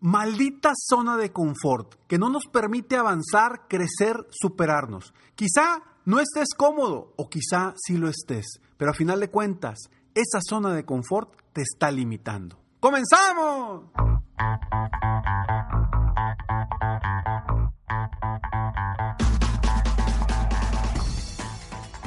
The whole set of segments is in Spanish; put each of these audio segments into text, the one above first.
maldita zona de confort que no nos permite avanzar, crecer, superarnos. Quizá no estés cómodo o quizá sí lo estés, pero a final de cuentas, esa zona de confort te está limitando. ¡Comenzamos!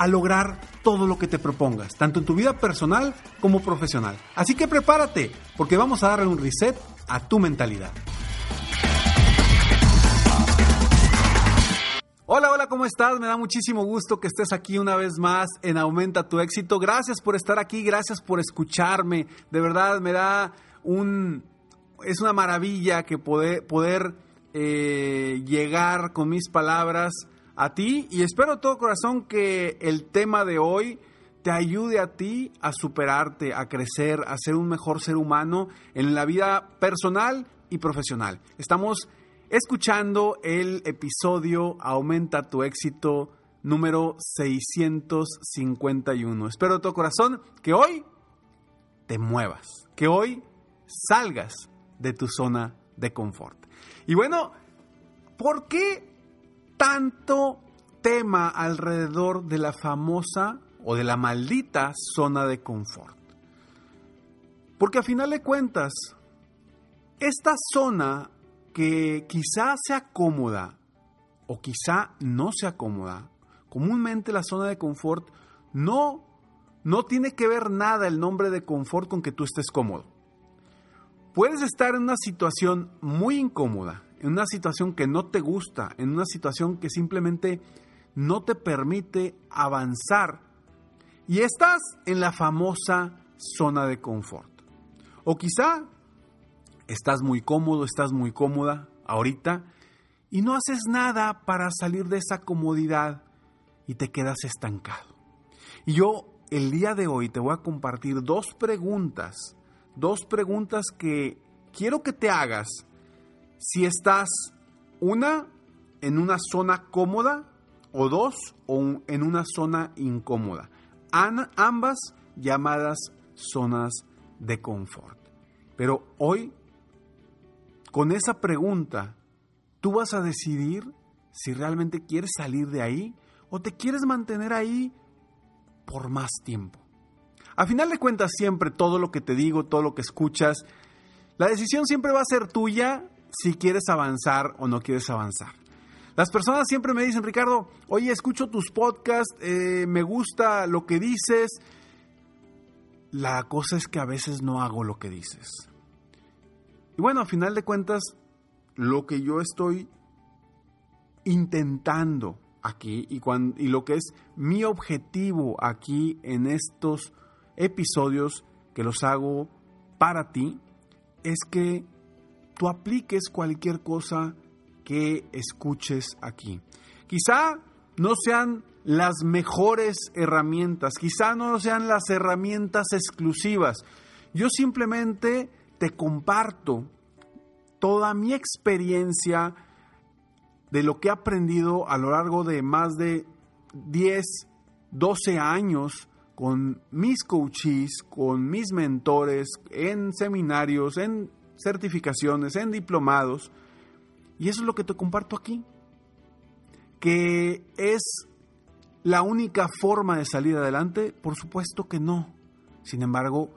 a lograr todo lo que te propongas, tanto en tu vida personal como profesional. Así que prepárate, porque vamos a darle un reset a tu mentalidad. Hola, hola, ¿cómo estás? Me da muchísimo gusto que estés aquí una vez más en Aumenta tu éxito. Gracias por estar aquí, gracias por escucharme. De verdad, me da un... Es una maravilla que poder, poder eh, llegar con mis palabras a ti y espero todo corazón que el tema de hoy te ayude a ti a superarte, a crecer, a ser un mejor ser humano en la vida personal y profesional. Estamos escuchando el episodio Aumenta tu éxito número 651. Espero de todo corazón que hoy te muevas, que hoy salgas de tu zona de confort. Y bueno, ¿por qué tanto tema alrededor de la famosa o de la maldita zona de confort. Porque a final de cuentas, esta zona que quizá sea cómoda o quizá no sea cómoda, comúnmente la zona de confort no, no tiene que ver nada el nombre de confort con que tú estés cómodo. Puedes estar en una situación muy incómoda, en una situación que no te gusta, en una situación que simplemente no te permite avanzar y estás en la famosa zona de confort. O quizá estás muy cómodo, estás muy cómoda ahorita y no haces nada para salir de esa comodidad y te quedas estancado. Y yo el día de hoy te voy a compartir dos preguntas, dos preguntas que quiero que te hagas si estás, una, en una zona cómoda o dos, o en una zona incómoda. ambas llamadas zonas de confort. Pero hoy, con esa pregunta, tú vas a decidir si realmente quieres salir de ahí o te quieres mantener ahí por más tiempo. A final de cuentas, siempre todo lo que te digo, todo lo que escuchas, la decisión siempre va a ser tuya si quieres avanzar o no quieres avanzar. Las personas siempre me dicen, Ricardo, oye, escucho tus podcasts, eh, me gusta lo que dices. La cosa es que a veces no hago lo que dices. Y bueno, a final de cuentas, lo que yo estoy intentando aquí y, y lo que es mi objetivo aquí en estos episodios que los hago para ti, es que tú apliques cualquier cosa que escuches aquí. Quizá no sean las mejores herramientas, quizá no sean las herramientas exclusivas. Yo simplemente te comparto toda mi experiencia de lo que he aprendido a lo largo de más de 10, 12 años con mis coaches, con mis mentores, en seminarios, en certificaciones, en diplomados. Y eso es lo que te comparto aquí. ¿Que es la única forma de salir adelante? Por supuesto que no. Sin embargo,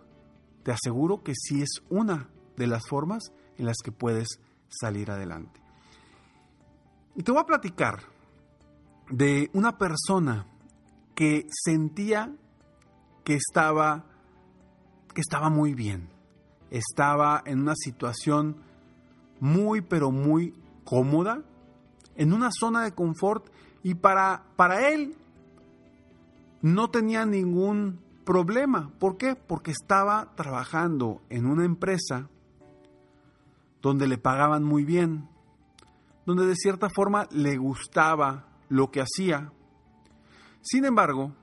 te aseguro que sí es una de las formas en las que puedes salir adelante. Y te voy a platicar de una persona que sentía que estaba que estaba muy bien, estaba en una situación muy, pero muy cómoda, en una zona de confort y para, para él no tenía ningún problema. ¿Por qué? Porque estaba trabajando en una empresa donde le pagaban muy bien, donde de cierta forma le gustaba lo que hacía. Sin embargo,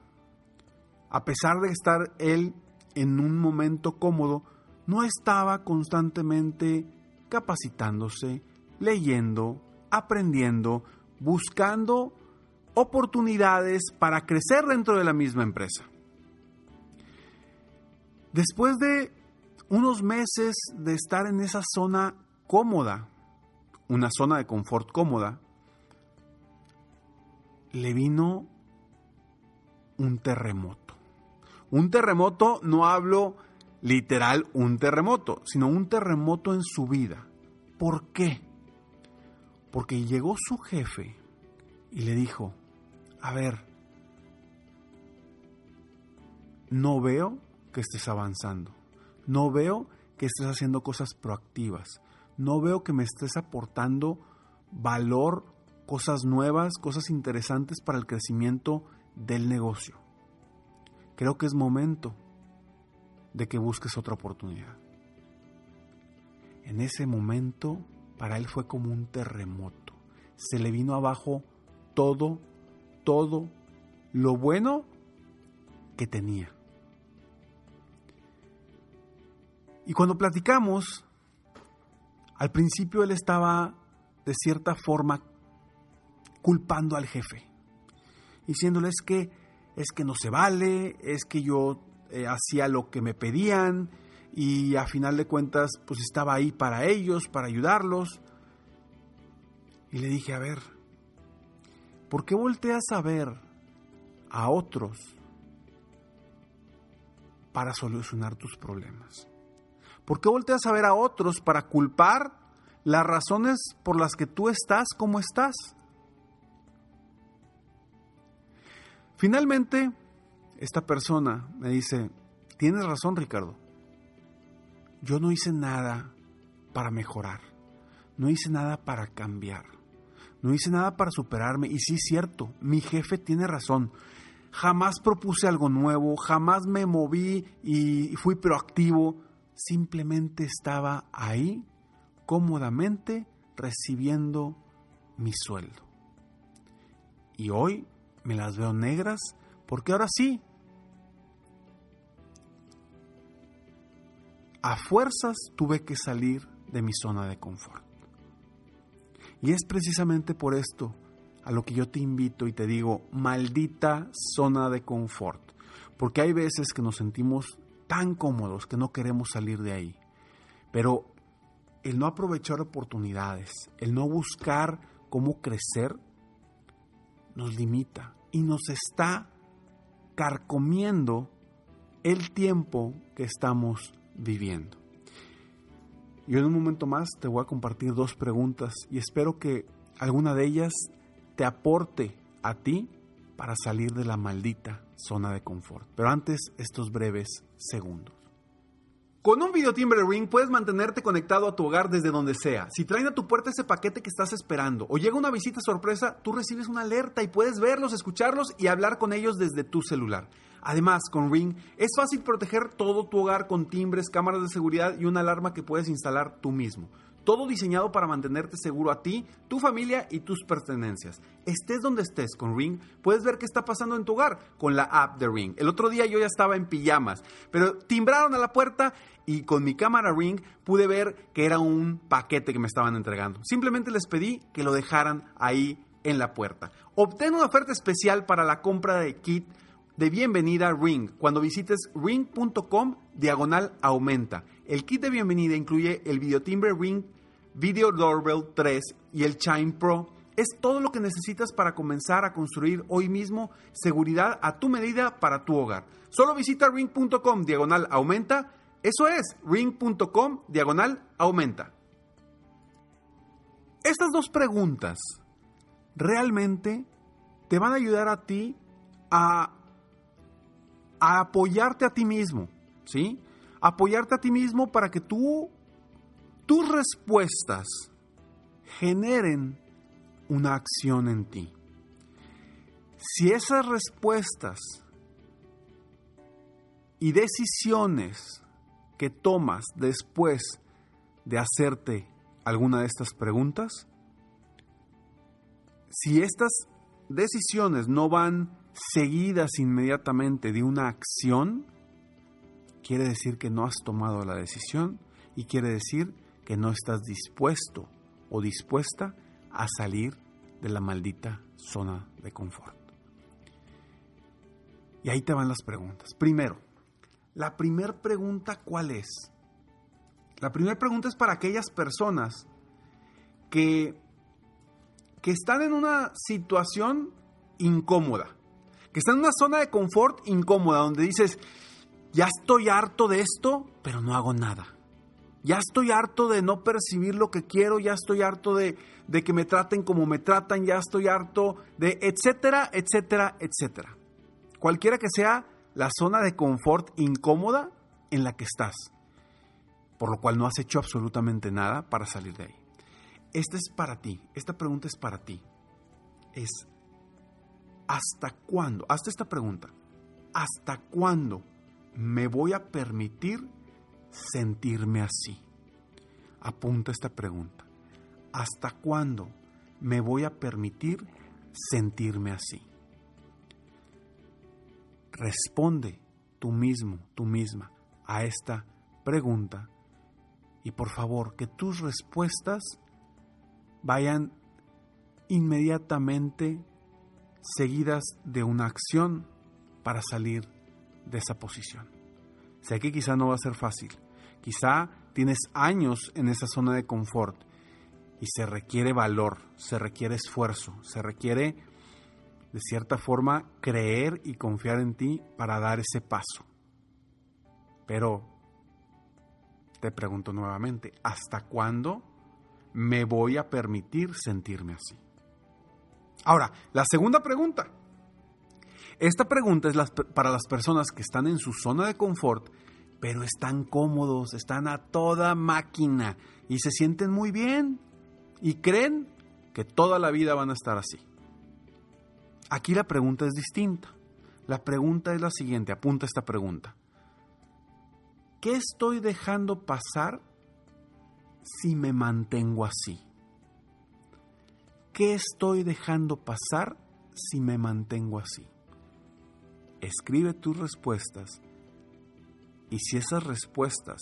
a pesar de estar él en un momento cómodo, no estaba constantemente capacitándose, leyendo, aprendiendo, buscando oportunidades para crecer dentro de la misma empresa. Después de unos meses de estar en esa zona cómoda, una zona de confort cómoda, le vino un terremoto. Un terremoto, no hablo literal un terremoto, sino un terremoto en su vida. ¿Por qué? Porque llegó su jefe y le dijo, a ver, no veo que estés avanzando, no veo que estés haciendo cosas proactivas, no veo que me estés aportando valor, cosas nuevas, cosas interesantes para el crecimiento del negocio. Creo que es momento de que busques otra oportunidad. En ese momento, para él fue como un terremoto. Se le vino abajo todo, todo lo bueno que tenía. Y cuando platicamos, al principio él estaba de cierta forma culpando al jefe, diciéndole es que es que no se vale, es que yo eh, hacía lo que me pedían y a final de cuentas pues estaba ahí para ellos, para ayudarlos. Y le dije, a ver, ¿por qué volteas a ver a otros para solucionar tus problemas? ¿Por qué volteas a ver a otros para culpar las razones por las que tú estás como estás? Finalmente, esta persona me dice, tienes razón Ricardo, yo no hice nada para mejorar, no hice nada para cambiar, no hice nada para superarme. Y sí es cierto, mi jefe tiene razón, jamás propuse algo nuevo, jamás me moví y fui proactivo, simplemente estaba ahí cómodamente recibiendo mi sueldo. Y hoy me las veo negras porque ahora sí, a fuerzas tuve que salir de mi zona de confort. Y es precisamente por esto a lo que yo te invito y te digo, maldita zona de confort. Porque hay veces que nos sentimos tan cómodos que no queremos salir de ahí. Pero el no aprovechar oportunidades, el no buscar cómo crecer, nos limita y nos está carcomiendo el tiempo que estamos viviendo. Y en un momento más te voy a compartir dos preguntas y espero que alguna de ellas te aporte a ti para salir de la maldita zona de confort. Pero antes, estos breves segundos. Con un videotimbre Ring puedes mantenerte conectado a tu hogar desde donde sea. Si traen a tu puerta ese paquete que estás esperando o llega una visita sorpresa, tú recibes una alerta y puedes verlos, escucharlos y hablar con ellos desde tu celular. Además, con Ring es fácil proteger todo tu hogar con timbres, cámaras de seguridad y una alarma que puedes instalar tú mismo. Todo diseñado para mantenerte seguro a ti, tu familia y tus pertenencias. Estés donde estés con Ring, puedes ver qué está pasando en tu hogar con la app de Ring. El otro día yo ya estaba en pijamas, pero timbraron a la puerta y con mi cámara Ring pude ver que era un paquete que me estaban entregando. Simplemente les pedí que lo dejaran ahí en la puerta. Obtén una oferta especial para la compra de kit de bienvenida Ring cuando visites ring.com diagonal aumenta. El kit de bienvenida incluye el videotimbre Ring Video Doorbell 3 y el Chime Pro. Es todo lo que necesitas para comenzar a construir hoy mismo seguridad a tu medida para tu hogar. Solo visita ring.com diagonal aumenta. Eso es ring.com diagonal aumenta. Estas dos preguntas realmente te van a ayudar a ti a a apoyarte a ti mismo, ¿sí? Apoyarte a ti mismo para que tú, tus respuestas generen una acción en ti. Si esas respuestas y decisiones que tomas después de hacerte alguna de estas preguntas, si estas decisiones no van seguidas inmediatamente de una acción, quiere decir que no has tomado la decisión y quiere decir que no estás dispuesto o dispuesta a salir de la maldita zona de confort. Y ahí te van las preguntas. Primero, la primera pregunta, ¿cuál es? La primera pregunta es para aquellas personas que, que están en una situación incómoda, que están en una zona de confort incómoda, donde dices, ya estoy harto de esto, pero no hago nada. Ya estoy harto de no percibir lo que quiero, ya estoy harto de, de que me traten como me tratan, ya estoy harto de etcétera, etcétera, etcétera. Cualquiera que sea la zona de confort incómoda en la que estás, por lo cual no has hecho absolutamente nada para salir de ahí. Esta es para ti, esta pregunta es para ti. Es, ¿hasta cuándo? Hazte esta pregunta. ¿Hasta cuándo me voy a permitir sentirme así? Apunta esta pregunta. ¿Hasta cuándo me voy a permitir sentirme así? Responde tú mismo, tú misma a esta pregunta y por favor que tus respuestas vayan inmediatamente seguidas de una acción para salir de esa posición. Sé que quizá no va a ser fácil, quizá tienes años en esa zona de confort y se requiere valor, se requiere esfuerzo, se requiere de cierta forma creer y confiar en ti para dar ese paso. Pero te pregunto nuevamente, ¿hasta cuándo me voy a permitir sentirme así? Ahora, la segunda pregunta. Esta pregunta es para las personas que están en su zona de confort, pero están cómodos, están a toda máquina y se sienten muy bien y creen que toda la vida van a estar así. Aquí la pregunta es distinta. La pregunta es la siguiente, apunta esta pregunta. ¿Qué estoy dejando pasar si me mantengo así? ¿Qué estoy dejando pasar si me mantengo así? Escribe tus respuestas y si esas respuestas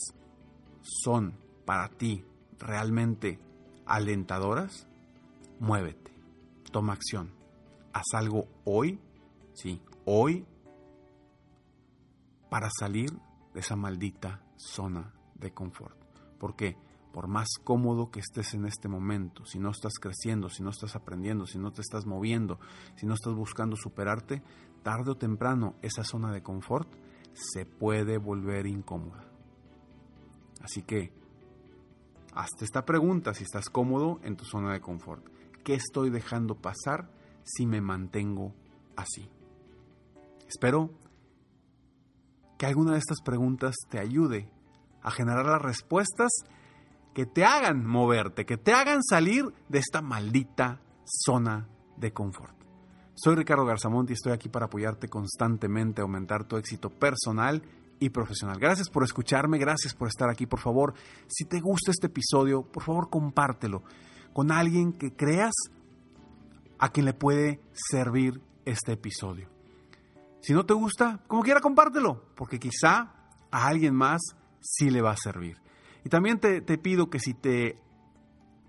son para ti realmente alentadoras, muévete, toma acción, haz algo hoy, sí, hoy, para salir de esa maldita zona de confort. Porque por más cómodo que estés en este momento, si no estás creciendo, si no estás aprendiendo, si no te estás moviendo, si no estás buscando superarte, tarde o temprano esa zona de confort se puede volver incómoda. Así que, hazte esta pregunta si estás cómodo en tu zona de confort. ¿Qué estoy dejando pasar si me mantengo así? Espero que alguna de estas preguntas te ayude a generar las respuestas que te hagan moverte, que te hagan salir de esta maldita zona de confort. Soy Ricardo Garzamont y estoy aquí para apoyarte constantemente a aumentar tu éxito personal y profesional. Gracias por escucharme, gracias por estar aquí. Por favor, si te gusta este episodio, por favor compártelo con alguien que creas a quien le puede servir este episodio. Si no te gusta, como quiera, compártelo, porque quizá a alguien más sí le va a servir. Y también te, pido que si te,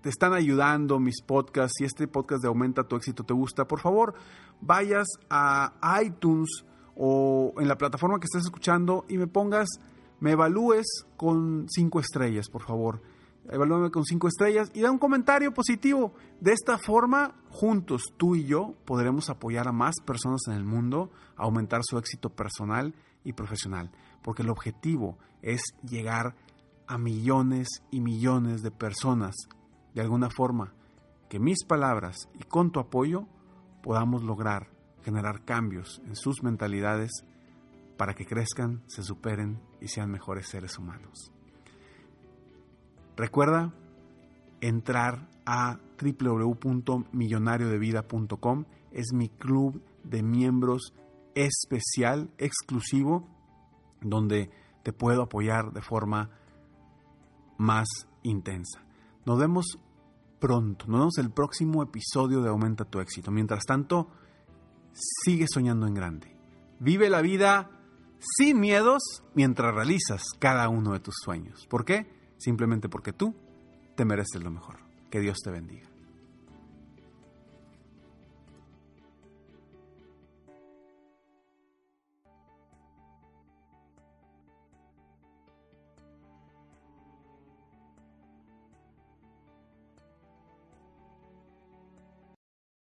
te están ayudando mis podcasts, si este podcast de Aumenta tu éxito te gusta, por favor, vayas a iTunes o en la plataforma que estés escuchando y me pongas, me evalúes con cinco estrellas, por favor evalúame con cinco estrellas y da un comentario positivo. De esta forma, juntos, tú y yo, podremos apoyar a más personas en el mundo a aumentar su éxito personal y profesional. Porque el objetivo es llegar a millones y millones de personas. De alguna forma, que mis palabras y con tu apoyo podamos lograr generar cambios en sus mentalidades para que crezcan, se superen y sean mejores seres humanos. Recuerda entrar a www.millonariodevida.com. Es mi club de miembros especial, exclusivo, donde te puedo apoyar de forma más intensa. Nos vemos pronto, nos vemos el próximo episodio de Aumenta tu éxito. Mientras tanto, sigue soñando en grande. Vive la vida sin miedos mientras realizas cada uno de tus sueños. ¿Por qué? Simplemente porque tú te mereces lo mejor. Que Dios te bendiga.